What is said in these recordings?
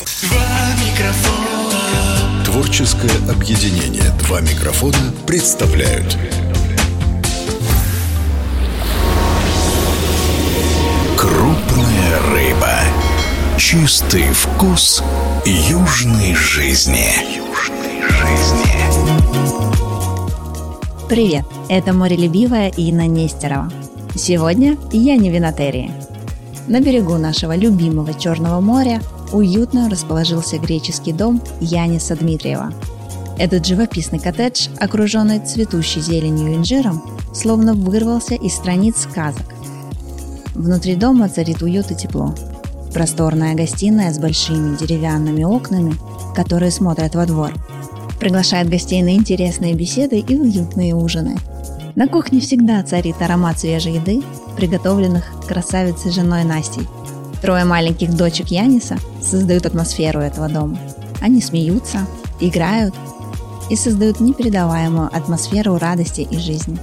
Микрофона. Творческое объединение «Два микрофона» представляют Крупная рыба. Чистый вкус южной жизни. Южной жизни. Привет, это морелюбивая Инна Нестерова. Сегодня я не винотерии. На берегу нашего любимого Черного моря уютно расположился греческий дом Яниса Дмитриева. Этот живописный коттедж, окруженный цветущей зеленью и инжиром, словно вырвался из страниц сказок. Внутри дома царит уют и тепло. Просторная гостиная с большими деревянными окнами, которые смотрят во двор, приглашает гостей на интересные беседы и уютные ужины. На кухне всегда царит аромат свежей еды, приготовленных красавицей женой Настей. Трое маленьких дочек Яниса создают атмосферу этого дома. Они смеются, играют и создают непередаваемую атмосферу радости и жизни.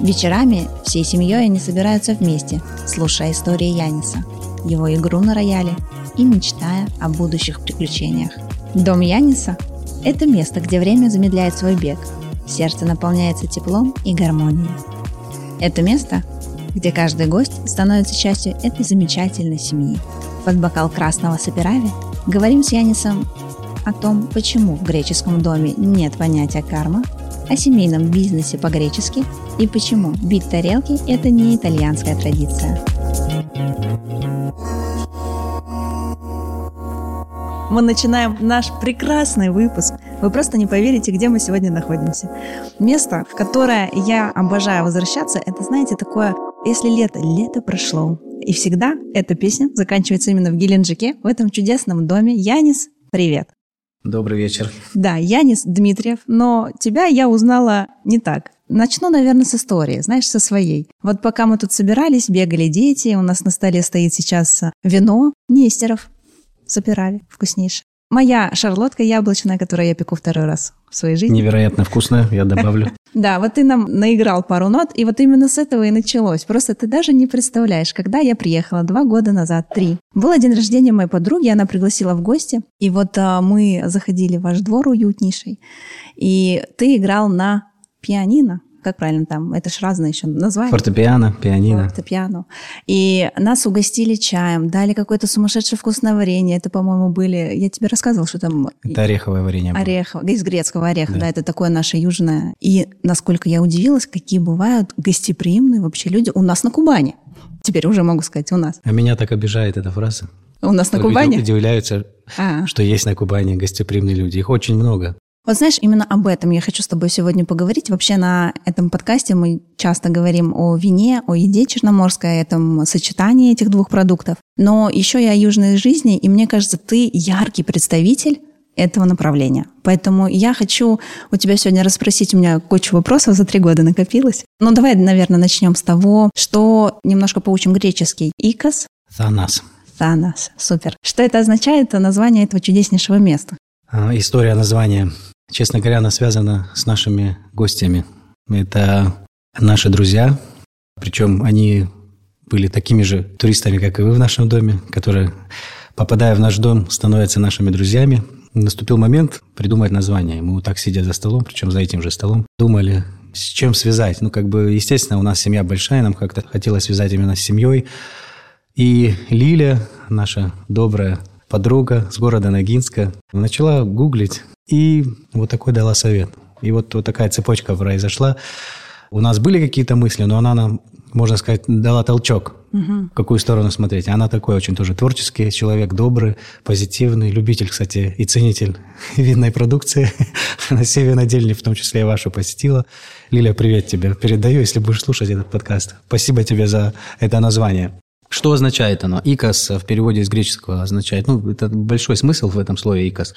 Вечерами всей семьей они собираются вместе, слушая истории Яниса, его игру на рояле и мечтая о будущих приключениях. Дом Яниса – это место, где время замедляет свой бег, сердце наполняется теплом и гармонией. Это место, где каждый гость становится частью этой замечательной семьи. Под бокал красного саперави говорим с Янисом о том, почему в греческом доме нет понятия карма, о семейном бизнесе по-гречески и почему бить тарелки – это не итальянская традиция. Мы начинаем наш прекрасный выпуск. Вы просто не поверите, где мы сегодня находимся. Место, в которое я обожаю возвращаться, это, знаете, такое, если лето, лето прошло. И всегда эта песня заканчивается именно в Геленджике, в этом чудесном доме. Янис, привет! Добрый вечер. Да, Янис Дмитриев, но тебя я узнала не так. Начну, наверное, с истории, знаешь, со своей. Вот пока мы тут собирались, бегали дети, у нас на столе стоит сейчас вино Нестеров, Сапирави, вкуснейшее. Моя шарлотка яблочная, которую я пеку второй раз в своей жизни. Невероятно вкусная, я добавлю. Да, вот ты нам наиграл пару нот, и вот именно с этого и началось. Просто ты даже не представляешь, когда я приехала два года назад, три. Был день рождения моей подруги, она пригласила в гости, и вот а, мы заходили в ваш двор уютнейший, и ты играл на пианино, как правильно там, это ж разные еще названия. Фортепиано, пианино. Фортепиано. И нас угостили чаем, дали какое-то сумасшедшее вкусное варенье. Это, по-моему, были... Я тебе рассказывала, что там... Это ореховое варенье. было. Орехово, из грецкого ореха, да. Да. это такое наше южное. И насколько я удивилась, какие бывают гостеприимные вообще люди у нас на Кубани. Теперь уже могу сказать, у нас. А меня так обижает эта фраза. У нас на Кубани? Удивляются, А. что есть на Кубани гостеприимные люди. Их очень много. Вот знаешь, именно об этом я хочу с тобой сегодня поговорить. Вообще на этом подкасте мы часто говорим о вине, о еде черноморской, о этом сочетании этих двух продуктов. Но еще и о южной жизни, и мне кажется, ты яркий представитель этого направления. Поэтому я хочу у тебя сегодня расспросить, у меня куча вопросов за три года накопилось. Ну давай, наверное, начнем с того, что немножко поучим греческий. Икос, Танас. Танас. Супер. Что это означает, название этого чудеснейшего места? А, История названия, честно говоря, она связана с нашими гостями. Это наши друзья, причем они были такими же туристами, как и вы в нашем доме, которые, попадая в наш дом, становятся нашими друзьями. Наступил момент придумать название. Мы вот так, сидя за столом, причем за этим же столом, думали, с чем связать. Ну, как бы, естественно, у нас семья большая, нам как-то хотелось связать именно с семьей. И Лиля, наша добрая подруга с города Ногинска, начала гуглить и вот такой дала совет. И вот, вот такая цепочка произошла. У нас были какие-то мысли, но она нам, можно сказать, дала толчок, в какую сторону смотреть. Она такой очень тоже творческий человек, добрый, позитивный, любитель, кстати, и ценитель винной продукции. Она все винодельни, в том числе и вашу, посетила. Лиля, привет тебе. Передаю, если будешь слушать этот подкаст. Спасибо тебе за это название. Что означает оно? Икос в переводе из греческого означает, ну, это большой смысл в этом слове икос.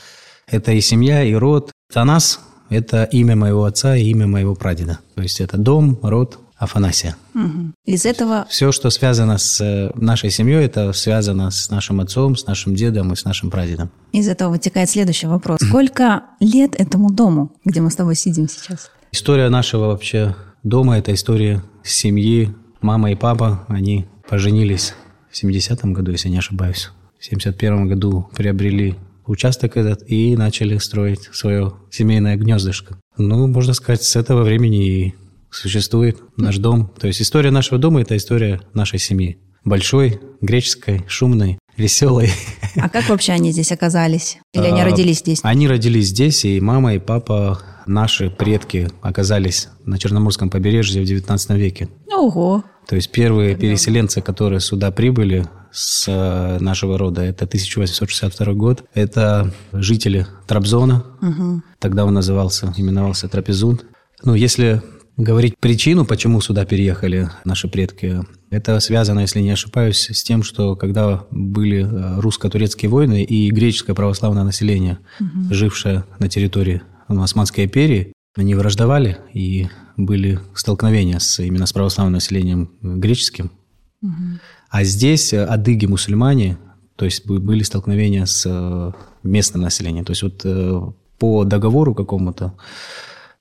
Это и семья, и род. Танас – это имя моего отца и имя моего прадеда. То есть это дом, род, Афанасия. Мгм. Из этого Все, что связано с э, нашей семьей, это связано с нашим отцом, с нашим дедом и с нашим прадедом. Из этого вытекает следующий вопрос. Сколько лет этому дому, где мы с тобой сидим сейчас? История нашего вообще дома – это история семьи. Мама и папа, они поженились в 70-м году, если не ошибаюсь. в 71 году приобрели участок этот и начали строить свое семейное гнездышко. Ну, можно сказать, с этого времени и существует наш дом. То есть история нашего дома – это история нашей семьи. Большой, греческой, шумной, веселой. А как вообще они здесь оказались? Или они А, родились здесь? Они родились здесь, и мама, и папа, наши предки оказались на Черноморском побережье в 19 веке. Ого. То есть первые переселенцы, которые сюда прибыли с э, нашего рода, это 1862 год. Это жители Трабзона. Тогда он назывался, именовался Трапезунд. Ну, если говорить причину, почему сюда переехали наши предки, это связано, если не ошибаюсь, с тем, что когда были э, русско-турецкие войны и греческое православное население, жившее на территории Османской империи, они враждовали, и были столкновения с, именно с православным населением греческим. А здесь э, адыги-мусульмане, то есть бы- были столкновения с э, местным населением. То есть вот э, по договору какому-то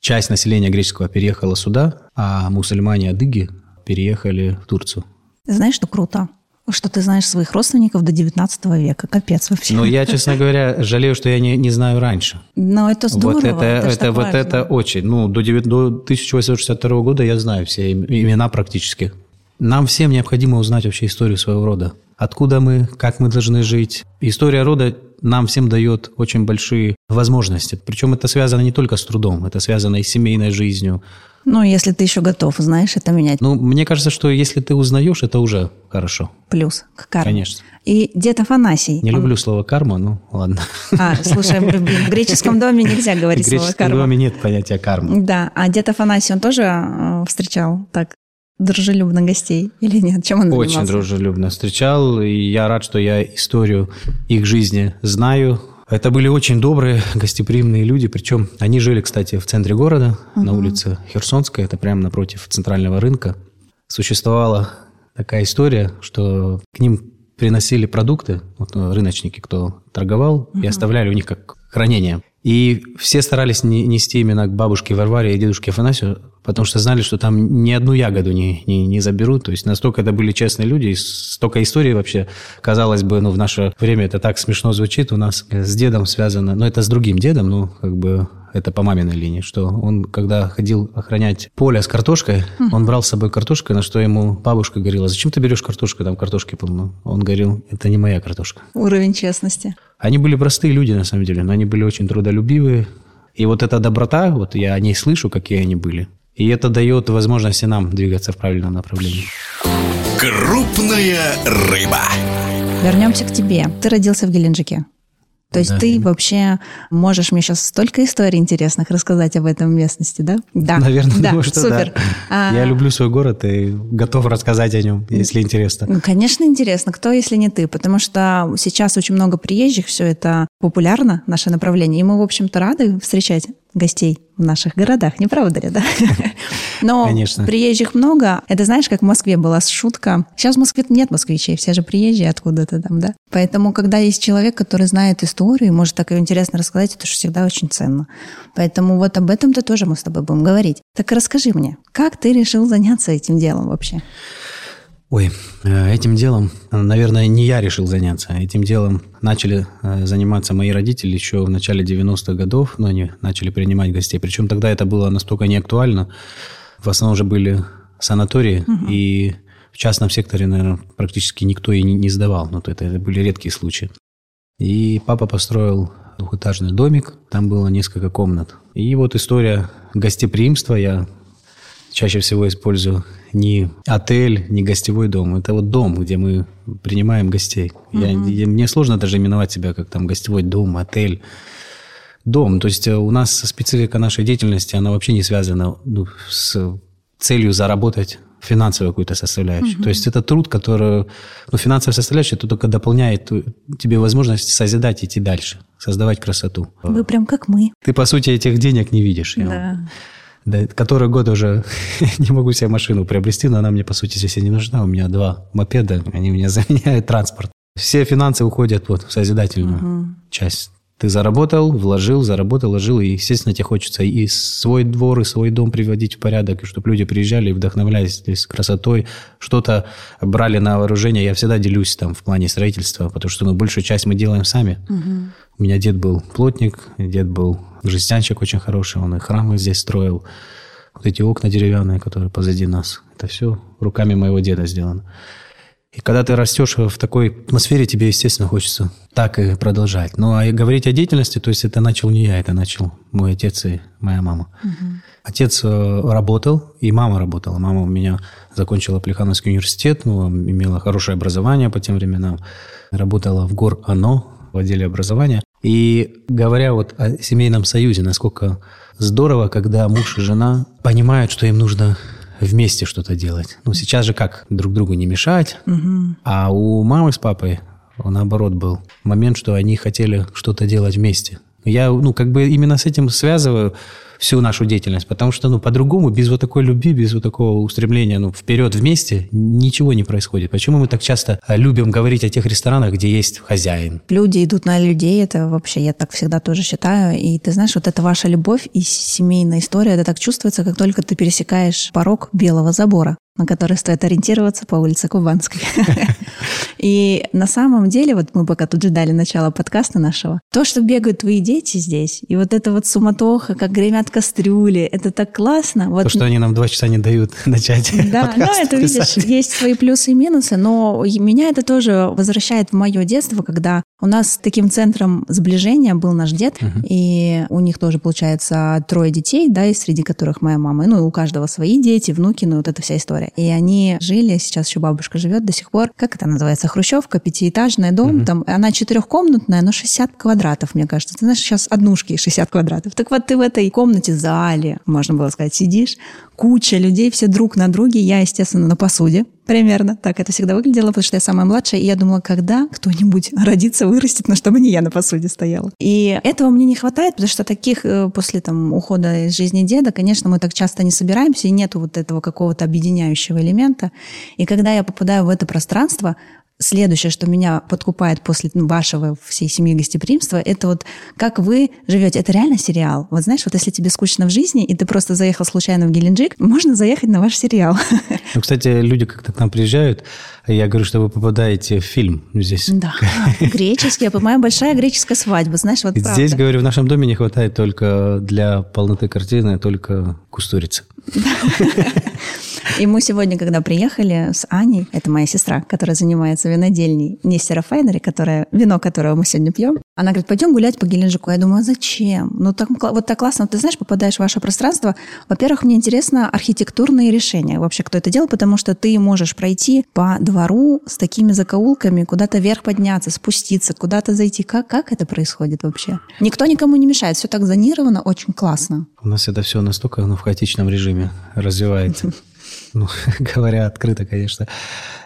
часть населения греческого переехала сюда, а мусульмане-адыги переехали в Турцию. Знаешь, что круто? Что ты знаешь своих родственников до 19 века. Капец вообще. Но я, честно говоря, жалею, что я не, не знаю раньше. Но это здорово. вот это, это, так вот важно. это очень. Ну, до, девя- до 1862 года я знаю все им- имена практически. Нам всем необходимо узнать вообще историю своего рода. Откуда мы, как мы должны жить. История рода нам всем дает очень большие возможности. Причем это связано не только с трудом, это связано и с семейной жизнью. Ну, если ты еще готов, знаешь, это менять. Ну, мне кажется, что если ты узнаешь, это уже хорошо. Плюс к карме. Конечно. И дед Афанасий. Не он- люблю слово карма, ну ладно. А, слушай, в греческом доме нельзя В говорить слово греческом карма. доме нет понятия карма. Да, а дед Афанасий, он тоже э, встречал так дружелюбно гостей или нет? Чем он Очень занимался? дружелюбно встречал, и я рад, что я историю их жизни знаю. Это были очень добрые, гостеприимные люди, причем они жили, кстати, в центре города, на улице Херсонская, это прямо напротив центрального рынка. Существовала такая история, что к ним приносили продукты, вот, э, рыночники, кто торговал, и оставляли у них как хранение. И все старались не- нести именно к бабушке Варваре и дедушке Афанасию, потому что знали, что там ни одну ягоду не, не, не заберут. То есть настолько это были честные люди, и столько историй вообще, казалось бы, ну, в наше время это так смешно звучит, у нас с дедом связано, но это с другим дедом, ну, как бы это по маминой линии, что он, когда ходил охранять поле с картошкой, он брал с собой картошку, на что ему бабушка говорила, зачем ты берешь картошку, там картошки полно. Он говорил, это не моя картошка. Уровень честности. Они были простые люди, на самом деле, но они были очень трудолюбивые. И вот эта доброта, вот я о ней слышу, какие они были. И это дает возможность и нам двигаться в правильном направлении. Крупная рыба. Вернемся к тебе. Ты родился в Геленджике. То есть Да. ты вообще можешь мне сейчас столько историй интересных рассказать об этом местности, да? Да. Наверное, да, думаю, что супер. да. А, Я люблю свой город и готов рассказать о нем, если интересно. Ну, конечно, интересно, кто, если не ты, потому что сейчас очень много приезжих, все это популярно, наше направление, и мы, в общем-то, рады встречать гостей в наших городах, не правда ли, да? Но Конечно. приезжих много. Это знаешь, как в Москве была шутка. Сейчас в Москве нет москвичей, все же приезжие откуда-то там, да? Поэтому, когда есть человек, который знает историю и может так ее интересно рассказать, это же всегда очень ценно. Поэтому вот об этом-то тоже мы с тобой будем говорить. Так расскажи мне, как ты решил заняться этим делом вообще? Ой, э, этим делом, наверное, не я решил заняться. Этим делом начали э, заниматься мои родители еще в начале 90-х годов, но они начали принимать гостей. Причем тогда это было настолько не актуально. В основном уже были санатории, и в частном секторе, наверное, практически никто и не, не сдавал. Но это, это были редкие случаи. И папа построил двухэтажный домик, там было несколько комнат. И вот история гостеприимства, я чаще всего использую не отель, не гостевой дом. Это вот дом, где мы принимаем гостей. Я- я- мне сложно даже именовать себя как там гостевой дом, отель. Дом. То есть э, у нас специфика нашей деятельности, она вообще не связана ну, с целью заработать финансовую какую-то составляющую. То есть это труд, который... Ну, финансовая составляющая, это только дополняет э, тебе возможность созидать, идти дальше, создавать красоту. Вы прям как мы. Ты, по сути, этих денег не видишь. Я Да. да, который год уже не могу себе машину приобрести, но она мне, по сути, здесь и не нужна. У меня два мопеда, они меня заменяют транспорт. Все финансы уходят вот в созидательную часть. Ты заработал, вложил, заработал, вложил, и, естественно, тебе хочется и свой двор, и свой дом приводить в порядок, и чтобы люди приезжали и вдохновлялись красотой, что-то брали на вооружение. Я всегда делюсь там в плане строительства, потому что ну, большую часть мы делаем сами. Угу. У меня дед был плотник, дед был жестянщик очень хороший, он и храмы здесь строил. Вот эти окна деревянные, которые позади нас, это все руками моего деда сделано. И когда ты растешь в такой атмосфере, тебе, естественно, хочется так и продолжать. Ну, а говорить о деятельности, то есть это начал не я, это начал мой отец и моя мама. Угу. Отец э, работал, и мама работала. Мама у меня закончила Плехановский университет, ну, имела хорошее образование по тем временам. Работала в ГОР ОНО, в отделе образования. И говоря вот о семейном союзе, насколько здорово, когда муж и жена понимают, что им нужно вместе что-то делать. Ну, сейчас же как? Друг другу не мешать. Угу. А у мамы с папой наоборот был момент, что они хотели что-то делать вместе. Я, ну, как бы именно с этим связываю всю нашу деятельность, потому что, ну, по-другому, без вот такой любви, без вот такого устремления, ну, вперед вместе, ничего не происходит. Почему мы так часто а, любим говорить о тех ресторанах, где есть хозяин? Люди идут на людей, это вообще, я так всегда тоже считаю, и ты знаешь, вот это ваша любовь и семейная история, это так чувствуется, как только ты пересекаешь порог белого забора на который стоит ориентироваться по улице Кубанской. И на самом деле, вот мы пока тут ждали начала подкаста нашего, то, что бегают твои дети здесь, и вот это вот суматоха, как гремят кастрюли, это так классно. Вот... То, что они нам два часа не дают начать Да, ну это, видишь, есть свои плюсы и минусы, но меня это тоже возвращает в мое детство, когда у нас таким центром сближения был наш дед, uh-huh. и у них тоже, получается, трое детей, да, и среди которых моя мама. Ну, и у каждого свои дети, внуки, ну, вот эта вся история. И они жили, сейчас еще бабушка живет до сих пор, как это называется, хрущевка, пятиэтажный дом, uh-huh. там, она четырехкомнатная, но 60 квадратов, мне кажется. Ты знаешь, сейчас однушки 60 квадратов. Так вот ты в этой комнате, зале, можно было сказать, сидишь, куча людей, все друг на друге, я, естественно, на посуде, Примерно так это всегда выглядело, потому что я самая младшая, и я думала, когда кто-нибудь родится, вырастет, но чтобы не я на посуде стояла. И этого мне не хватает, потому что таких э, после там ухода из жизни деда, конечно, мы так часто не собираемся, и нету вот этого какого-то объединяющего элемента. И когда я попадаю в это пространство, следующее, что меня подкупает после ну, вашего всей семьи гостеприимства, это вот как вы живете. Это реально сериал. Вот знаешь, вот если тебе скучно в жизни, и ты просто заехал случайно в Геленджик, можно заехать на ваш сериал. Ну, кстати, люди как-то к нам приезжают, я говорю, что вы попадаете в фильм здесь. Да, греческий. Я понимаю, большая греческая свадьба, знаешь, вот правда. Здесь, говорю, в нашем доме не хватает только для полноты картины, только кустурицы. И мы сегодня, когда приехали с Аней, это моя сестра, которая занимается винодельней Нестера Файнери, которая, вино, которое мы сегодня пьем, она говорит, пойдем гулять по Геленджику. Я думаю, а зачем? Ну, так, вот так классно. Ты знаешь, попадаешь в ваше пространство. Во-первых, мне интересно архитектурные решения. Вообще, кто это делал, потому что ты можешь пройти по двору с такими закоулками, куда-то вверх подняться, спуститься, куда-то зайти. Как, как это происходит вообще? Никто никому не мешает. Все так зонировано, очень классно. У нас это все настолько ну, в хаотичном режиме развивается. Ну, говоря открыто, конечно,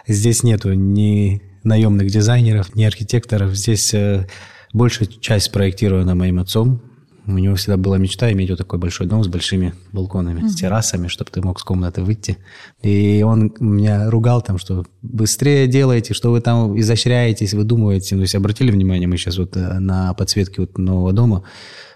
здесь нету ни наемных дизайнеров, ни архитекторов. Здесь э, большая часть спроектирована моим отцом. У него всегда была мечта иметь вот такой большой дом с большими балконами, mm-hmm. с террасами, чтобы ты мог с комнаты выйти. И он меня ругал там, что быстрее делайте, что вы там изощряетесь, выдумываете. То есть обратили внимание, мы сейчас вот э, на подсветке вот нового дома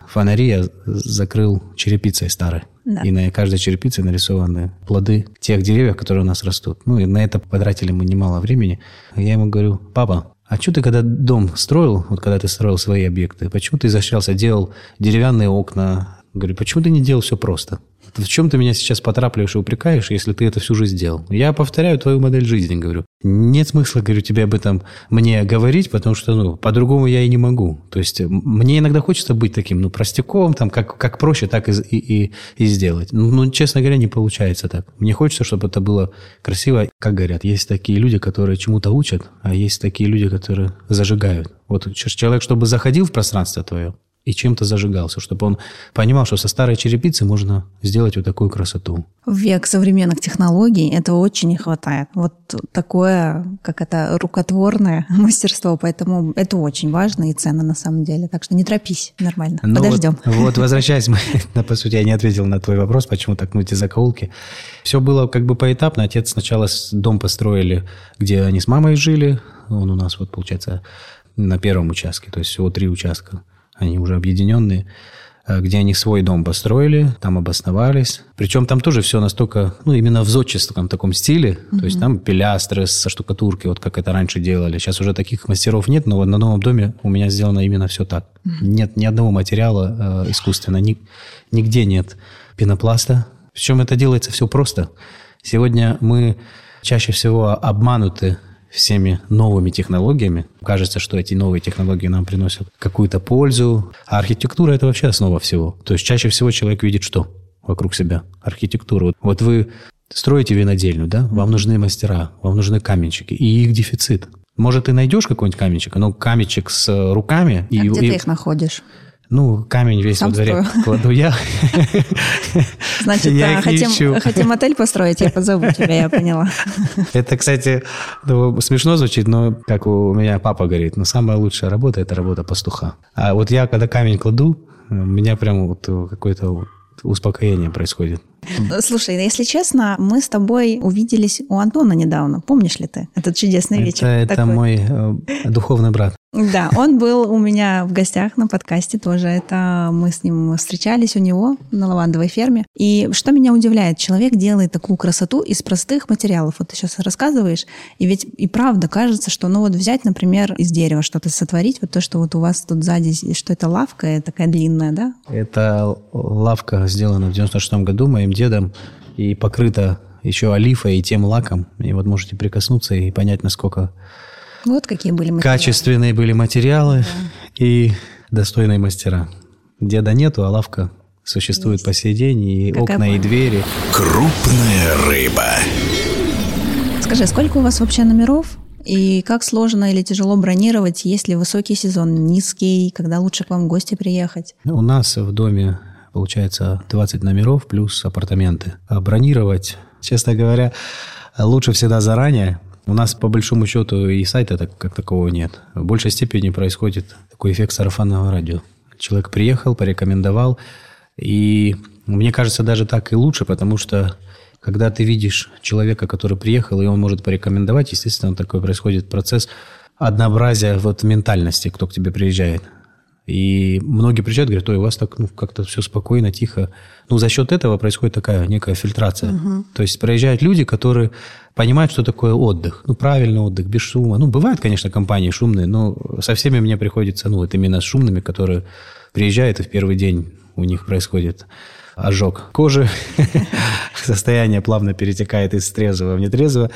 фонари я закрыл черепицей старой. Да. И на каждой черепице нарисованы плоды тех деревьев, которые у нас растут. Ну, и на это потратили мы немало времени. Я ему говорю, папа, а что ты, когда дом строил, вот когда ты строил свои объекты, почему ты изощрялся, делал деревянные окна? Говорю, почему ты не делал все просто? В чем ты меня сейчас потрапливаешь и упрекаешь, если ты это всю жизнь делал? Я повторяю твою модель жизни, говорю. Нет смысла, говорю, тебе об этом мне говорить, потому что, ну, по-другому я и не могу. То есть мне иногда хочется быть таким, ну, простяком, там, как, как проще, так и, и, и сделать. Ну, ну, честно говоря, не получается так. Мне хочется, чтобы это было красиво. Как говорят, есть такие люди, которые чему-то учат, а есть такие люди, которые зажигают. Вот человек, чтобы заходил в пространство твое, и чем-то зажигался, чтобы он понимал, что со старой черепицы можно сделать вот такую красоту. В век современных технологий этого очень не хватает. Вот такое, как это, рукотворное мастерство, поэтому это очень важно и ценно на самом деле. Так что не торопись, нормально, ну подождем. Вот, вот возвращаясь, мы, по сути, я не ответил на твой вопрос, почему так, ну, эти закоулки. Все было как бы поэтапно. Отец сначала дом построили, где они с мамой жили. Он у нас, вот, получается, на первом участке, то есть всего три участка они уже объединенные, э, где они свой дом построили, там обосновались. Причем там тоже все настолько, ну, именно в зодческом таком стиле. То есть там пилястры со штукатурки, вот как это раньше делали. Сейчас уже таких мастеров нет, но на новом доме у меня сделано именно все так. Нет ни одного материала э, искусственно, ни, нигде нет пенопласта. Причем это делается все просто. Сегодня мы чаще всего обмануты всеми новыми технологиями. Кажется, что эти новые технологии нам приносят какую-то пользу. А архитектура – это вообще основа всего. То есть чаще всего человек видит что вокруг себя? Архитектуру. Вот вы строите винодельню, да? Вам нужны мастера, вам нужны каменщики. И их дефицит. Может, ты найдешь какой-нибудь каменщик, но каменщик с руками... А и, где и- ты их находишь? Ну, камень весь Сам во дворе строю. кладу я. Значит, Я да, хотим, хотим отель построить, я позову тебя, я поняла. Это, кстати, ну, смешно звучит, но как у меня папа говорит, но самая лучшая работа – это работа пастуха. А вот я, когда камень кладу, у меня прям вот какое-то успокоение происходит. Слушай, если честно, мы с тобой увиделись у Антона недавно. Помнишь ли ты этот чудесный вечер? Это, это мой э, духовный брат. Да, он был у меня в гостях на подкасте тоже. Это мы с ним встречались у него на лавандовой ферме. И что меня удивляет, человек делает такую красоту из простых материалов. Вот ты сейчас рассказываешь, и ведь и правда кажется, что ну вот взять, например, из дерева что-то сотворить, вот то, что вот у вас тут сзади, что это лавка такая длинная, да? Эта лавка сделана в 96 году моим дедом и покрыта еще олифой и тем лаком. И вот можете прикоснуться и понять, насколько Вот какие были материалы. качественные были материалы и достойные мастера. Деда нету, а лавка существует по сей день, и Какая окна, и двери. Крупная рыба. Скажи, сколько у вас вообще номеров? И как сложно или тяжело бронировать, есть ли высокий сезон, низкий, когда лучше к вам в гости приехать? У нас в доме получается 20 номеров плюс апартаменты. А бронировать, честно говоря, лучше всегда заранее. У нас по большому счету и сайта так, как такового нет. В большей степени происходит такой эффект сарафанного радио. Человек приехал, порекомендовал, и мне кажется, даже так и лучше, потому что когда ты видишь человека, который приехал, и он может порекомендовать, естественно, такой происходит процесс однообразия вот ментальности, кто к тебе приезжает. И многие приезжают, говорят, ой, у вас так ну, как-то все спокойно, тихо. Ну, за счет этого происходит такая некая фильтрация. То есть проезжают люди, которые понимают, что такое отдых. Ну, правильный отдых, без шума. Ну, бывают, конечно, компании шумные, но со всеми мне приходится, ну, вот именно с шумными, которые приезжают, и в первый день у них происходит ожог кожи, состояние плавно перетекает из трезвого в нетрезвого,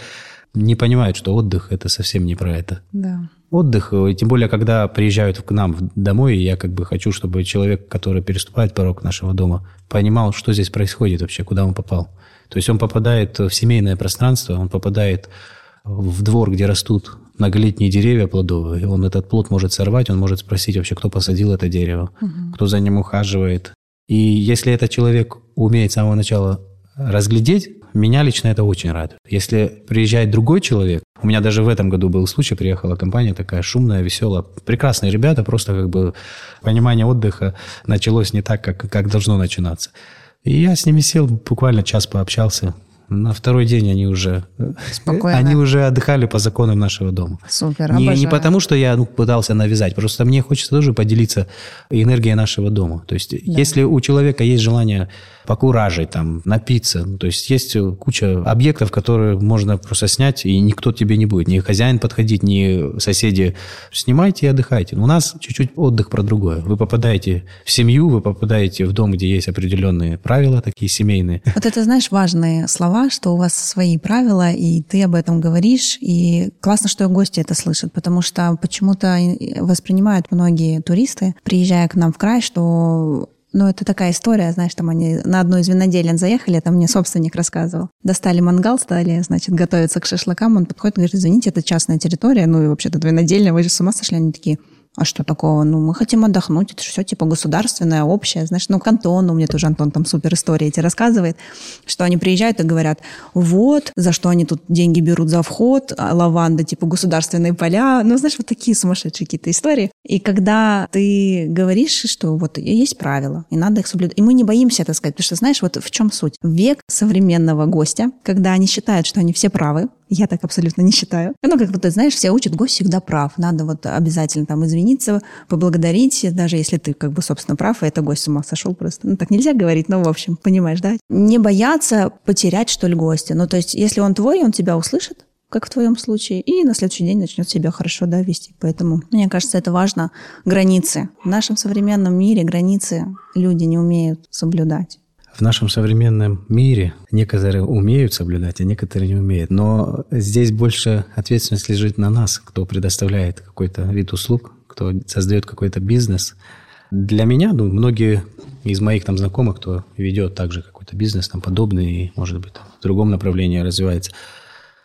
не понимают, что отдых – это совсем не про это Да. Отдых, и тем более, когда приезжают к нам домой, я как бы хочу, чтобы человек, который переступает порог нашего дома, понимал, что здесь происходит вообще, куда он попал. То есть он попадает в семейное пространство, он попадает в двор, где растут многолетние деревья плодовые, он этот плод может сорвать, он может спросить вообще, кто посадил это дерево, кто за ним ухаживает. И если этот человек умеет с самого начала разглядеть, меня лично это очень радует. Если приезжает другой человек, у меня даже в этом году был случай, приехала компания такая шумная, веселая, прекрасные ребята, просто как бы понимание отдыха началось не так, как, как должно начинаться. И я с ними сел, буквально час пообщался. На второй день они уже, Спокойно. они уже отдыхали по законам нашего дома. Супер, Не, не потому, что я ну, пытался навязать, просто мне хочется тоже поделиться энергией нашего дома. То есть, если у человека есть желание покуражить, там, напиться, ну, то есть есть куча объектов, которые можно просто снять, и никто тебе не будет. Ни хозяин подходить, ни соседи. Снимайте и отдыхайте. У нас чуть-чуть отдых про другое. Вы попадаете в семью, вы попадаете в дом, где есть определенные правила, такие семейные. Вот это, знаешь, важные слова, что у вас свои правила, и ты об этом говоришь, и классно, что гости это слышат, потому что почему-то воспринимают многие туристы, приезжая к нам в край, что ну, это такая история, знаешь, там они на одну из виноделин заехали, там мне собственник рассказывал. Достали мангал, стали, значит, готовиться к шашлыкам. Он подходит и говорит, извините, это частная территория, ну и вообще-то винодельня, вы же с ума сошли? Они такие, а что такого? Ну, мы хотим отдохнуть, это все типа государственное, общее. Знаешь, ну, Антону, мне тоже Антон там супер истории эти рассказывает, что они приезжают и говорят, вот, за что они тут деньги берут за вход, а лаванда, типа государственные поля. Ну, знаешь, вот такие сумасшедшие какие-то истории. И когда ты говоришь, что вот есть правила, и надо их соблюдать, и мы не боимся это сказать, потому что, знаешь, вот в чем суть? Век современного гостя, когда они считают, что они все правы, Я так абсолютно не считаю. Ну, как вот знаешь, все учат, гость всегда прав. Надо вот обязательно там извиниться, поблагодарить, даже если ты как бы, собственно, прав, и это гость с ума сошел просто. Ну, так нельзя говорить, но, в общем, понимаешь, да? Не бояться потерять, что ли, гостя. Ну, то есть, если он твой, он тебя услышит, как в твоем случае, и на следующий день начнет себя хорошо да, вести. Поэтому, мне кажется, это важно. Границы. В нашем современном мире границы люди не умеют соблюдать. В нашем современном мире некоторые умеют соблюдать, а некоторые не умеют. Но здесь больше ответственность лежит на нас, кто предоставляет какой-то вид услуг, кто создает какой-то бизнес. Для меня, ну, многие из моих там знакомых, кто ведет также какой-то бизнес там подобный и, может быть, там, в другом направлении развивается.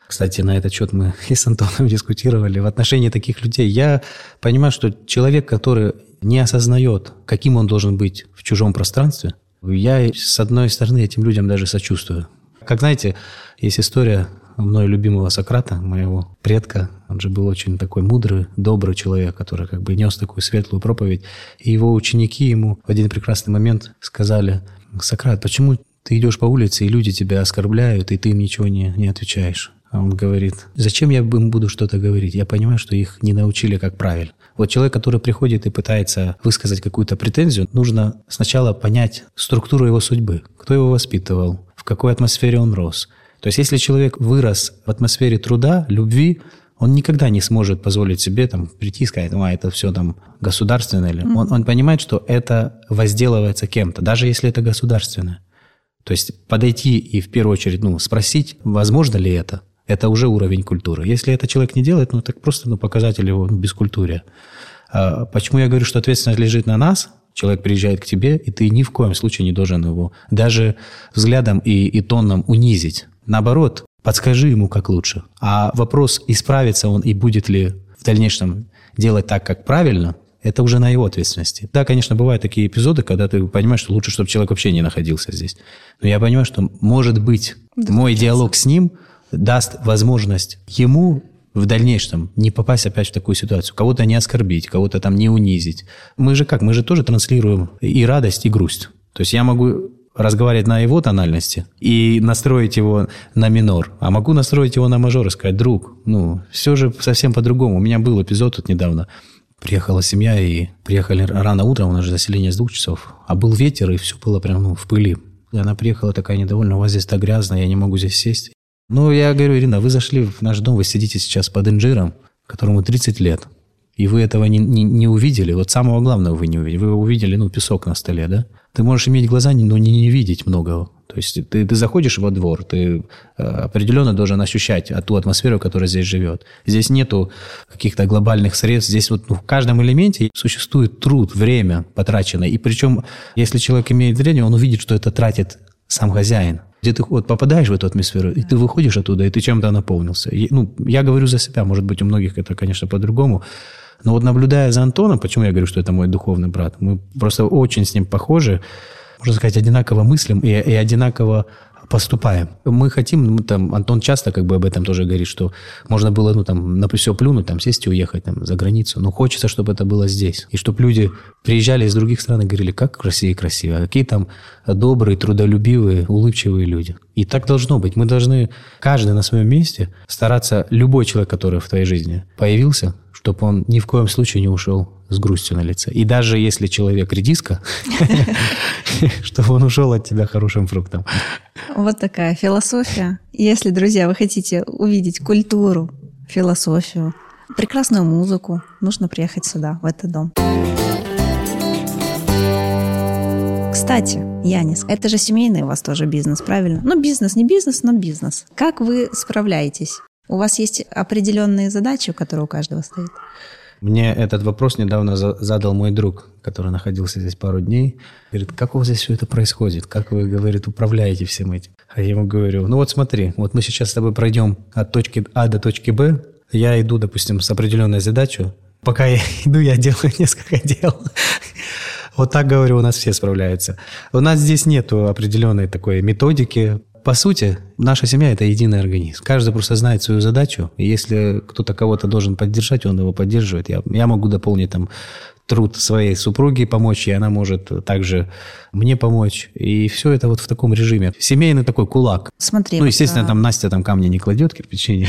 Кстати, на этот счет мы и с Антоном дискутировали. В отношении таких людей я понимаю, что человек, который не осознает, каким он должен быть в чужом пространстве – я, с одной стороны, этим людям даже сочувствую. Как знаете, есть история мной любимого Сократа, моего предка. Он же был очень такой мудрый, добрый человек, который как бы нес такую светлую проповедь. И его ученики ему в один прекрасный момент сказали, «Сократ, почему ты идешь по улице, и люди тебя оскорбляют, и ты им ничего не, не отвечаешь?» Он говорит, «Зачем я им буду что-то говорить? Я понимаю, что их не научили, как правильно». Вот человек, который приходит и пытается высказать какую-то претензию, нужно сначала понять структуру его судьбы, кто его воспитывал, в какой атмосфере он рос. То есть если человек вырос в атмосфере труда, любви, он никогда не сможет позволить себе там прийти и сказать, а это все там государственное. Mm-hmm. Он, он понимает, что это возделывается кем-то, даже если это государственное. То есть подойти и в первую очередь ну, спросить, возможно ли это. Это уже уровень культуры. Если это человек не делает, ну так просто ну, показатель его ну, бескультурия. А почему я говорю, что ответственность лежит на нас? Человек приезжает к тебе, и ты ни в коем случае не должен его даже взглядом и, и тоном унизить. Наоборот, подскажи ему, как лучше. А вопрос, исправится он и будет ли в дальнейшем делать так, как правильно, это уже на его ответственности. Да, конечно, бывают такие эпизоды, когда ты понимаешь, что лучше, чтобы человек вообще не находился здесь. Но я понимаю, что, может быть, да, мой диалог с ним – даст возможность ему в дальнейшем не попасть опять в такую ситуацию, кого-то не оскорбить, кого-то там не унизить. Мы же как? Мы же тоже транслируем и радость, и грусть. То есть я могу разговаривать на его тональности и настроить его на минор, а могу настроить его на мажор и сказать, друг, ну, все же совсем по-другому. У меня был эпизод тут недавно. Приехала семья, и приехали рано утром, у нас же заселение с двух часов, а был ветер, и все было прям ну, в пыли. И она приехала такая недовольная, у вас здесь так грязно, я не могу здесь сесть. Ну, я говорю, Ирина, вы зашли в наш дом, вы сидите сейчас под инжиром, которому 30 лет, и вы этого не, не, не увидели. Вот самого главного вы не увидели. Вы увидели, ну, песок на столе, да? Ты можешь иметь глаза, но не, не видеть многого. То есть ты, ты заходишь во двор, ты э, определенно должен ощущать ту атмосферу, которая здесь живет. Здесь нету каких-то глобальных средств. Здесь вот ну, в каждом элементе существует труд, время потраченное. И причем, если человек имеет зрение, он увидит, что это тратит сам хозяин где ты вот попадаешь в эту атмосферу, и ты выходишь оттуда, и ты чем-то наполнился. И, ну, я говорю за себя, может быть, у многих это, конечно, по-другому. Но вот наблюдая за Антоном, почему я говорю, что это мой духовный брат, мы просто очень с ним похожи, можно сказать, одинаково мыслим и, и одинаково поступаем. Мы хотим, ну, там, Антон часто как бы об этом тоже говорит, что можно было, ну, там, на все плюнуть, там, сесть и уехать там, за границу. Но хочется, чтобы это было здесь. И чтобы люди приезжали из других стран и говорили, как в России красиво, а какие там добрые, трудолюбивые, улыбчивые люди. И так должно быть. Мы должны, каждый на своем месте, стараться, любой человек, который в твоей жизни появился, чтобы он ни в коем случае не ушел с грустью на лице. И даже если человек редиска, чтобы он ушел от тебя хорошим фруктом. Вот такая философия. Если, друзья, вы хотите увидеть культуру, философию, прекрасную музыку, нужно приехать сюда, в этот дом. Кстати, Янис, это же семейный у вас тоже бизнес, правильно? Ну, бизнес, не бизнес, но бизнес. Как вы справляетесь? У вас есть определенные задачи, которые у каждого стоят? Мне этот вопрос недавно задал мой друг, который находился здесь пару дней. Говорит, как у вас здесь все это происходит? Как вы, говорит, управляете всем этим? А я ему говорю, ну вот смотри, вот мы сейчас с тобой пройдем от точки А до точки Б. Я иду, допустим, с определенной задачей. Пока я иду, я делаю несколько дел. Вот так, говорю, у нас все справляются. У нас здесь нет определенной такой методики, по сути, наша семья – это единый организм. Каждый просто знает свою задачу, и если кто-то кого-то должен поддержать, он его поддерживает. Я, я могу дополнить там труд своей супруги помочь, и она может также мне помочь. И все это вот в таком режиме. Семейный такой кулак. Смотри. Ну, естественно, а, там Настя там камни не кладет, кирпичи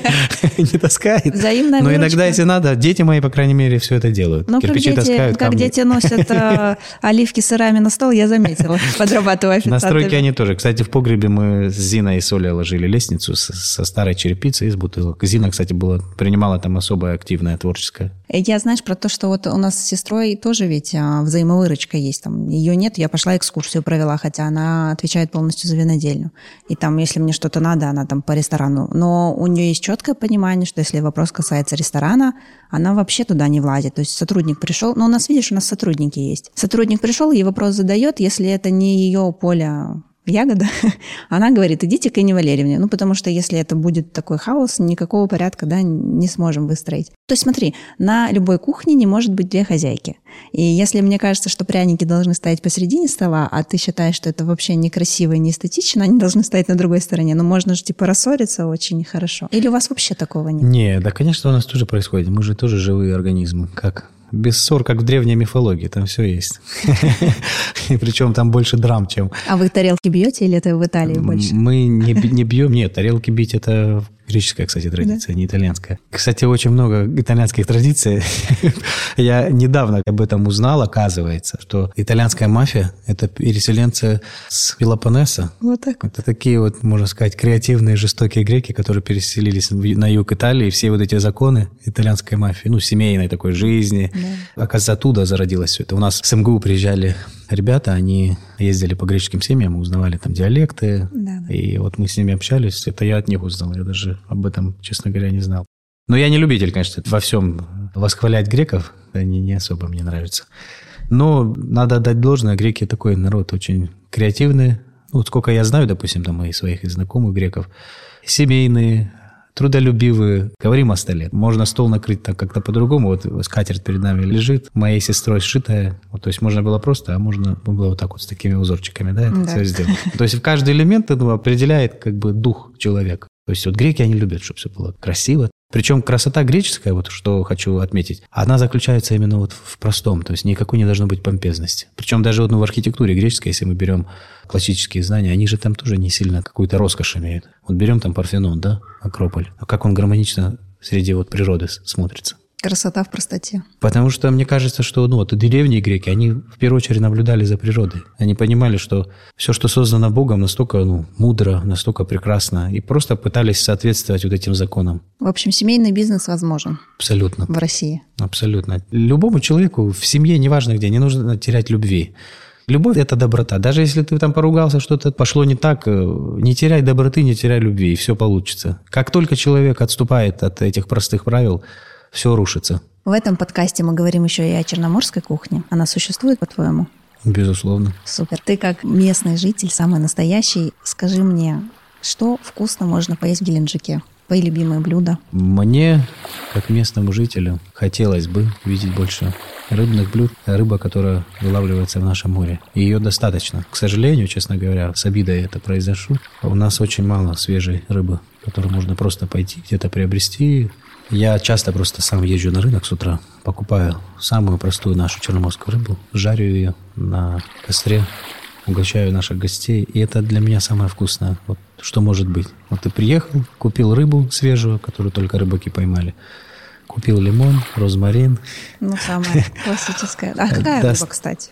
не таскает. Взаимная Но иногда, если надо, дети мои, по крайней мере, все это делают. Ну, Кирпичи таскают, как дети носят э, оливки сырами на стол, я заметила, подрабатывая На официантами. стройке они тоже. Кстати, в погребе мы с Зиной и Солей ложили лестницу со старой черепицы из бутылок. Зина, кстати, была, принимала там особое активное творческое. Я, знаешь, про то, что вот у нас с сестрой тоже ведь а, взаимовыручка есть. Там ее нет, я пошла экскурсию провела, хотя она отвечает полностью за винодельню. И там, если мне что-то надо, она там по ресторану. Но у нее есть четкое понимание, что если вопрос касается ресторана, она вообще туда не влазит. То есть сотрудник пришел, ну у нас, видишь, у нас сотрудники есть. Сотрудник пришел, ей вопрос задает, если это не ее поле ягода, она говорит, идите к Инне Валерьевне. Ну, потому что если это будет такой хаос, никакого порядка, да, не сможем выстроить. То есть смотри, на любой кухне не может быть две хозяйки. И если мне кажется, что пряники должны стоять посередине стола, а ты считаешь, что это вообще некрасиво и не эстетично, они должны стоять на другой стороне. Ну, можно же типа рассориться очень хорошо. Или у вас вообще такого нет? Не, да, конечно, у нас тоже происходит. Мы же тоже живые организмы. Как? Без ссор, как в древней мифологии. Там все есть. И причем там больше драм, чем... А вы тарелки бьете или это в Италии больше? Мы не, не бьем, нет, тарелки бить это греческая, кстати, традиция, не итальянская. Кстати, очень много итальянских традиций. Я недавно об этом узнал, оказывается, что итальянская мафия – это переселенцы с Пелопоннеса. Вот так. Это такие вот, можно сказать, креативные, жестокие греки, которые переселились на юг Италии, все вот эти законы итальянской мафии, ну, семейной такой жизни, оказывается, оттуда зародилось все это. У нас с МГУ приезжали ребята, они ездили по греческим семьям, узнавали там диалекты, Да, да. и вот мы с ними общались, это я от них узнал, я даже об этом, честно говоря, не знал. Но я не любитель, конечно, во всем восхвалять греков, они не особо мне нравятся. Но надо отдать должное, греки такой народ очень креативный. Ну, вот сколько я знаю, допустим, там моих своих знакомых греков, семейные, трудолюбивые. Говорим о столе. Можно стол накрыть так как-то по-другому. Вот скатерть перед нами лежит, моей сестрой сшитая. Вот, то есть можно было просто, а можно было вот так вот с такими узорчиками, да, это Да. все сделать. То есть каждый элемент этого определяет как бы дух человека. То есть вот греки, они любят, чтобы все было красиво. Причем красота греческая, вот что хочу отметить, она заключается именно вот в простом, то есть никакой не должно быть помпезности. Причем даже вот ну, в архитектуре греческой, если мы берем классические знания, они же там тоже не сильно какую-то роскошь имеют. Вот берем там Парфенон, да, Акрополь, а как он гармонично среди вот природы смотрится. Красота в простоте. Потому что мне кажется, что ну, вот древние греки, они в первую очередь наблюдали за природой. Они понимали, что все, что создано Богом, настолько ну, мудро, настолько прекрасно, и просто пытались соответствовать вот этим законам. В общем, семейный бизнес возможен Абсолютно. в России. Абсолютно. Любому человеку в семье, неважно где, не нужно терять любви. Любовь – это доброта. Даже если ты там поругался, что-то пошло не так, э, не теряй доброты, не теряй любви, и все получится. Как только человек отступает от этих простых правил, все рушится. В этом подкасте мы говорим еще и о черноморской кухне. Она существует, по-твоему? Безусловно. Супер. Ты как местный житель, самый настоящий, скажи мне, что вкусно можно поесть в Геленджике? Твои любимые блюда? Мне, как местному жителю, хотелось бы видеть больше рыбных блюд. Рыба, которая вылавливается в нашем море. И ее достаточно. К сожалению, честно говоря, с обидой это произошу. У нас очень мало свежей рыбы, которую можно просто пойти где-то приобрести. Я часто просто сам езжу на рынок с утра, покупаю самую простую нашу черноморскую рыбу, жарю ее на костре, угощаю наших гостей. И это для меня самое вкусное, вот, что может быть. Вот ты приехал, купил рыбу свежую, которую только рыбаки поймали. Купил лимон, розмарин. Ну, самая классическая. А какая рыба, кстати?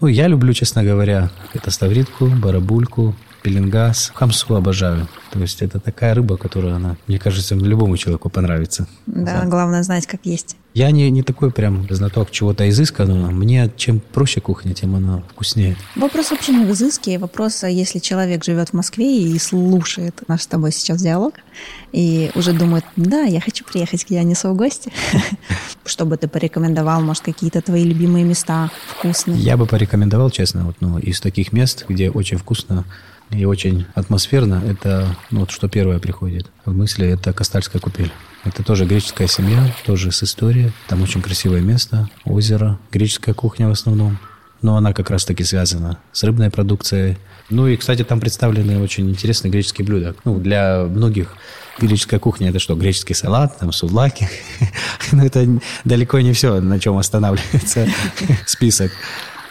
Ну, я люблю, честно говоря, это ставритку, барабульку, пеленгас, хамсу обожаю. То есть это такая рыба, которая, она, мне кажется, любому человеку понравится. Да, главное знать, как есть. Я не, не такой прям знаток чего-то изысканного. Мне чем проще кухня, тем она вкуснее. Вопрос вообще не в изыске. Вопрос, а если человек живет в Москве и слушает наш с тобой сейчас диалог, и уже думает, да, я хочу приехать к Янису в гости, чтобы ты порекомендовал, может, какие-то твои любимые места вкусные. Я бы порекомендовал, честно, вот, ну, из таких мест, где очень вкусно и очень атмосферно, это, ну, вот что первое приходит в мысли, это Кастальская купель. Это тоже греческая семья, тоже с историей. Там очень красивое место, озеро, греческая кухня в основном. но она как раз-таки связана с рыбной продукцией. Ну и, кстати, там представлены очень интересные греческие блюда. Ну, для многих греческая кухня – это что, греческий салат, там, сувлаки. Но это далеко не все, на чем останавливается список.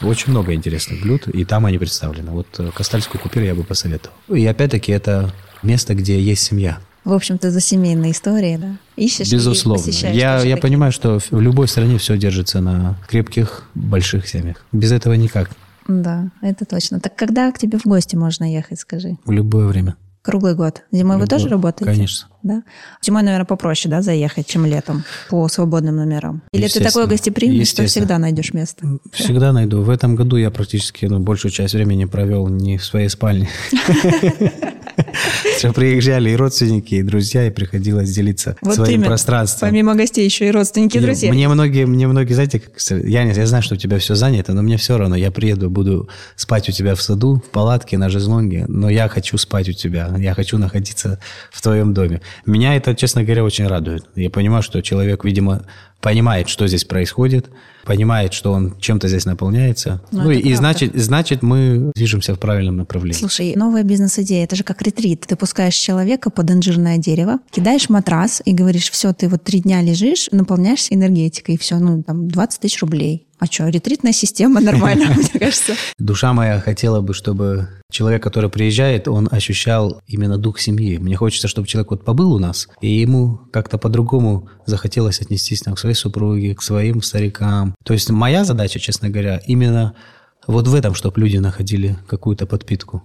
Очень много интересных блюд, и там они представлены. Вот э, Кастальскую купюру я бы посоветовал. И опять-таки это место, где есть семья. В общем-то, за семейные истории, да? Ищешь Безусловно. Я, я понимаю, что в любой стране все держится на крепких, больших семьях. Без этого никак. Да, это точно. Так когда к тебе в гости можно ехать, скажи? В любое время. Круглый год. Зимой вы Любой- тоже работаете? Конечно. Да? Зимой, наверное, попроще, да, заехать, чем летом по свободным номерам? Или ты такой гостеприимный, что всегда найдешь место? Всегда найду. В этом году я практически ну, большую часть времени провел не в своей спальне. Что приезжали и родственники, и друзья, и приходилось делиться Вот своим именно. пространством. Помимо гостей еще и родственники, и друзья. Мне многие, мне многие, знаете, как, я, я знаю, что у тебя все занято, но мне все равно. Я приеду, буду спать у тебя в саду, в палатке, на жезлонге, но я хочу спать у тебя. Я хочу находиться в твоем доме. Меня это, честно говоря, очень радует. Я понимаю, что человек, видимо, понимает, что здесь происходит, понимает, что он чем-то здесь наполняется. Ну, Ну, и, и правда. значит, значит, мы движемся в правильном направлении. Слушай, новая бизнес-идея, это же как ретрит. Ты пускаешь человека под инжирное дерево, кидаешь матрас и говоришь, все, ты вот три дня лежишь, наполняешься энергетикой, и все, ну, там, 20 тысяч рублей. А что, ретритная система нормально, мне кажется. Душа моя хотела бы, чтобы человек, который приезжает, он ощущал именно дух семьи. Мне хочется, чтобы человек вот побыл у нас, и ему как-то по-другому захотелось отнестись там, к своей супруге, к своим старикам. То есть моя задача, честно говоря, именно вот в этом, чтобы люди находили какую-то подпитку.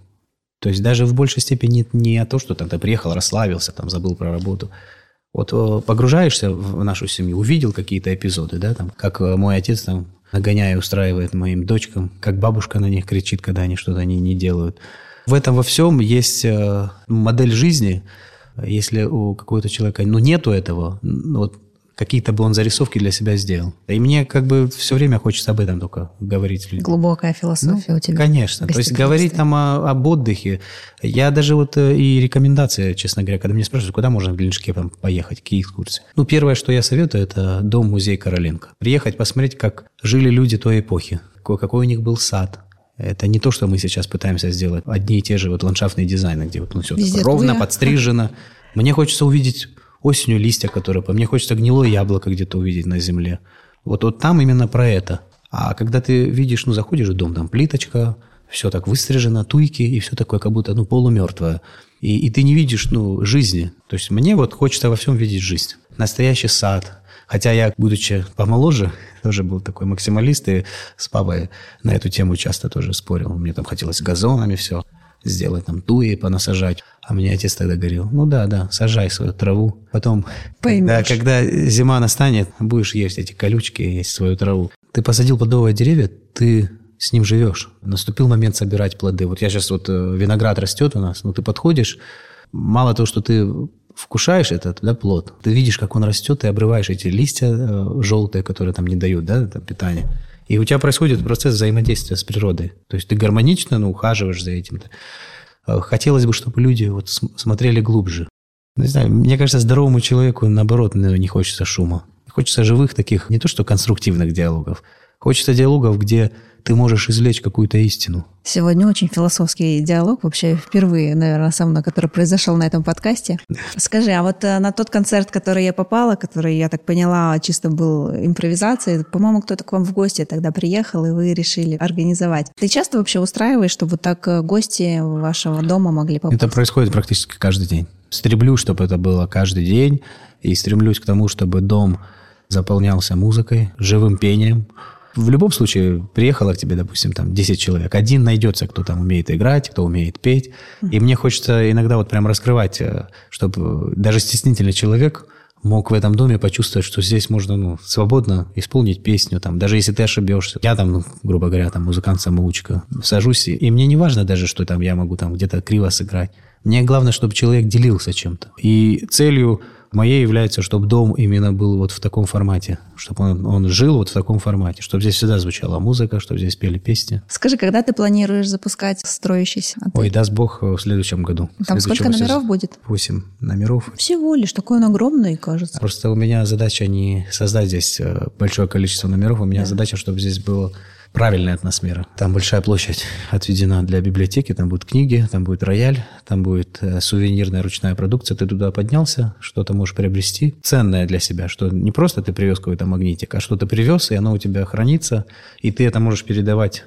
То есть даже в большей степени не о том, что там ты приехал, расслабился, там забыл про работу. Вот э, погружаешься в нашу семью, увидел какие-то эпизоды, да, там, как э, мой отец там нагоняя устраивает моим дочкам, как бабушка на них кричит, когда они что-то не, не делают. В этом во всем есть э, модель жизни. Если у какого-то человека ну, нету этого, ну, вот какие-то бы он зарисовки для себя сделал. И мне как бы все время хочется об этом только говорить. Глубокая философия Ну, у тебя. Конечно. То есть говорить там о- об отдыхе. Я даже вот э, и рекомендации, честно говоря, когда меня спрашивают, куда можно в Геленджике там поехать, какие экскурсии. Ну, первое, что я советую, это дом-музей Короленко. Приехать, посмотреть, как жили люди той эпохи, какой, у них был сад. Это не то, что мы сейчас пытаемся сделать. Одни и те же вот ландшафтные дизайны, где вот ну, все Везде ровно, подстрижено. Мне хочется увидеть осенью листья, которые... по- Мне хочется гнилое яблоко где-то увидеть на земле. Вот, вот там именно про это. А когда ты видишь, ну, заходишь в дом, там плиточка, все так выстрижено, туйки, и все такое, как будто, ну, полумертвое. И, и ты не видишь, ну, жизни. То есть мне вот хочется во всем видеть жизнь. Настоящий сад. Хотя я, будучи помоложе, тоже был такой максималист, и с папой на эту тему часто тоже спорил. Мне там хотелось газонами все сделать, там туи понасажать. А мне отец тогда говорил, ну да, да, сажай свою траву. Потом, когда, Поймешь. когда зима настанет, будешь есть эти колючки, есть свою траву. Ты посадил плодовое деревья, ты с ним живешь. Наступил момент собирать плоды. Вот я сейчас вот э, виноград растет у нас, но ты подходишь, мало того, что ты вкушаешь этот да, плод, ты видишь, как он растет, и обрываешь эти листья э, желтые, которые там не дают да, там, питания. И у тебя происходит процесс взаимодействия с природой. То есть ты гармонично ну, ухаживаешь за этим. Э, Хотелось бы, чтобы люди вот см- смотрели глубже. Не знаю, мне кажется, здоровому человеку, наоборот, ну, не хочется шума. Хочется живых таких, не то что конструктивных диалогов, хочется диалогов, где ты можешь извлечь какую-то истину. Сегодня очень философский диалог, вообще впервые, наверное, со мной, который произошел на этом подкасте. Скажи, а вот э, на тот концерт, который я попала, который, я так поняла, чисто был импровизацией, по-моему, кто-то к вам в гости тогда приехал, и вы решили организовать. Ты часто вообще устраиваешь, чтобы вот так э, гости вашего дома могли попасть? Это происходит практически каждый день. Стремлюсь, чтобы это было каждый день, и стремлюсь к тому, чтобы дом заполнялся музыкой, живым пением. В любом случае, приехало к тебе, допустим, там 10 человек. Один найдется, кто там умеет играть, кто умеет петь. И мне хочется иногда вот прям раскрывать, э, чтобы даже стеснительный человек мог в этом доме почувствовать, что здесь можно ну, свободно исполнить песню, там, даже если ты ошибешься. Я там, ну, грубо говоря, там музыкант-самоучка, сажусь, и, и мне не важно даже, что там я могу там где-то криво сыграть. Мне главное, чтобы человек делился чем-то. И целью моей является, чтобы дом именно был вот в таком формате, чтобы он, он жил вот в таком формате, чтобы здесь всегда звучала музыка, чтобы здесь пели песни. Скажи, когда ты планируешь запускать строящийся отель? Ой, даст Бог в следующем году. Там сколько номеров будет? Восемь номеров. Всего лишь, такой он огромный, кажется. Просто у меня задача не создать здесь э, большое количество номеров, у меня задача, чтобы здесь было правильная атмосфера. Там большая площадь отведена для библиотеки, там будут книги, там будет рояль, там будет э, сувенирная ручная продукция. Ты туда поднялся, что-то можешь приобрести, ценное для себя, что не просто ты привез какой-то магнитик, а что ты привез, и оно у тебя хранится, и ты это можешь передавать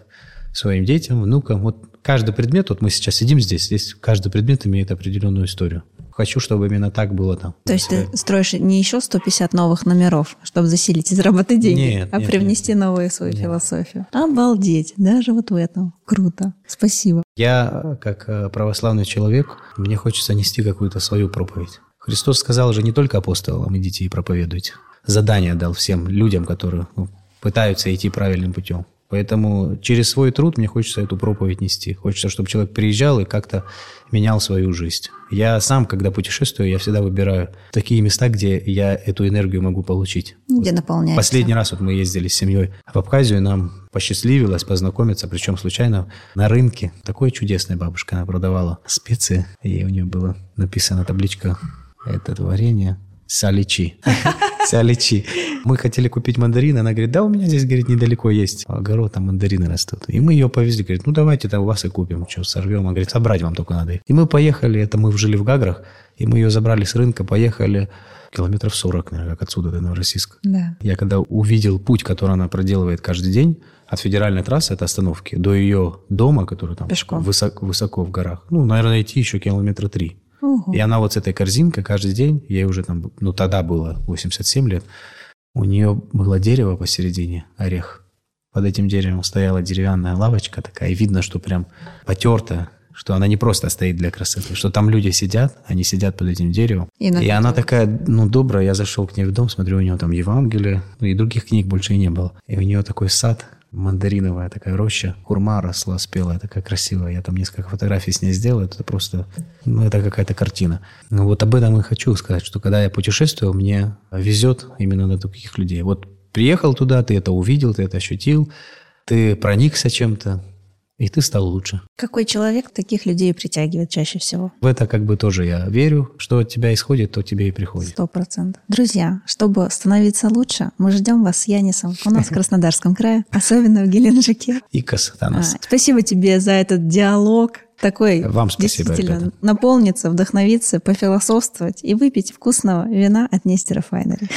своим детям, внукам. Вот каждый предмет, вот мы сейчас сидим здесь, здесь каждый предмет имеет определенную историю. Хочу, чтобы именно так было там. То есть ты строишь не еще 150 новых номеров, чтобы заселить и заработать деньги, Нет, а нет, привнести новую свою Нет. философию. Обалдеть, даже вот в этом. Круто. Спасибо. Я, как э, православный человек, мне хочется нести какую-то свою проповедь. Христос сказал же не только апостолам идите и проповедуйте. Задание дал всем людям, которые ну, пытаются идти правильным путем. Поэтому через свой труд мне хочется эту проповедь нести. Хочется, чтобы человек приезжал и как-то менял свою жизнь. Я сам, когда путешествую, я всегда выбираю такие места, где я эту энергию могу получить. Где наполняется. Последний раз вот мы ездили с семьей в Абхазию, нам посчастливилось познакомиться, причем случайно на рынке. Такой чудесная бабушка, она продавала специи, и у нее была написана табличка «Это варенье саличи». Саличи. Мы хотели купить мандарины, она говорит, да, у меня здесь, говорит, недалеко есть огород, там мандарины растут. И мы ее повезли, говорит, ну давайте там у вас и купим, что, сорвем. Она говорит, собрать вам только надо. И мы поехали, это мы жили в Гаграх, и мы ее забрали с рынка, поехали километров 40, наверное, как отсюда до Новороссийска. Да. Я когда увидел путь, который она проделывает каждый день, от федеральной трассы, от остановки, до ее дома, который там высоко, высоко в горах, ну, наверное, идти еще километра три. Ого. И она вот с этой корзинкой каждый день, ей уже там, ну, тогда было 87 лет, у нее было дерево посередине, орех. Под этим деревом стояла деревянная лавочка такая, и видно, что прям потертая, что она не просто стоит для красоты, что там люди сидят, они сидят под этим деревом. И И, она такая, ну, добрая, я зашел к ней в дом, смотрю, у нее там Евангелие, ну, и других книг больше и не было. И у нее такой сад, мандариновая такая роща, хурма росла спелая, такая красивая. Я там несколько фотографий с ней сделал, это просто, ну, это какая-то картина. Ну, вот об этом и хочу сказать, что когда я путешествую, мне везет именно на таких людей. Вот приехал туда, ты это увидел, ты это ощутил, ты проникся чем-то, и ты стал лучше. Какой человек таких людей притягивает чаще всего? В это как бы тоже я верю, что от тебя исходит, то тебе и приходит. Сто процентов. Друзья, чтобы становиться лучше, мы ждем вас с Янисом у нас в Краснодарском крае, особенно в Геленджике. Икос А, Танас. Спасибо тебе за этот диалог. Такой Вам спасибо, действительно ребята. наполниться, вдохновиться, пофилософствовать и выпить вкусного вина от Нестера Файнери.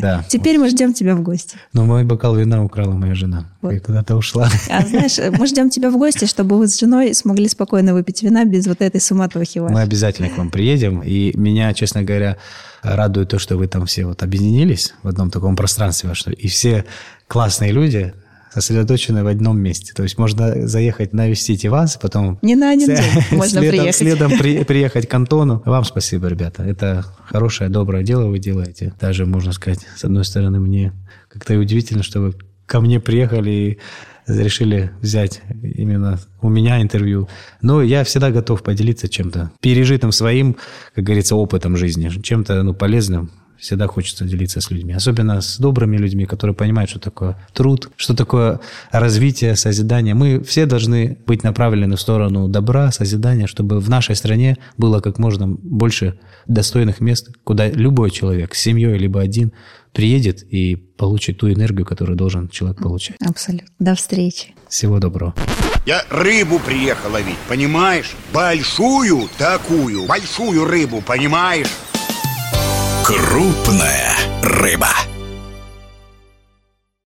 Да. Теперь мы ждем тебя в гости. Но мой бокал вина украла моя жена. Вот. И куда-то ушла. А знаешь, мы ждем тебя в гости, чтобы вы с женой смогли спокойно выпить вина без вот этой суматохи вашей. Мы обязательно к вам приедем. И меня, честно говоря, радует то, что вы там все вот объединились в одном таком пространстве. И все классные люди сосредоточены в одном месте. То есть можно заехать навестить и вас, потом Не на один день можно следом, приехать. следом при- приехать к Антону. Вам спасибо, ребята. Это хорошее, доброе дело вы делаете. Даже, можно сказать, с одной стороны, мне как-то и удивительно, что вы ко мне приехали и решили взять именно у меня интервью. Но я всегда готов поделиться чем-то пережитым своим, как говорится, опытом жизни, чем-то ну, полезным. Всегда хочется делиться с людьми. Особенно с добрыми людьми, которые понимают, что такое труд, что такое развитие, созидание. Мы все должны быть направлены в сторону добра, созидания, чтобы в нашей стране было как можно больше достойных мест, куда любой человек с семьей либо один приедет и получит ту энергию, которую должен человек получать. Абсолютно. До встречи. Всего доброго. Я рыбу приехал ловить, понимаешь? Большую такую, большую рыбу, понимаешь? Крупная рыба.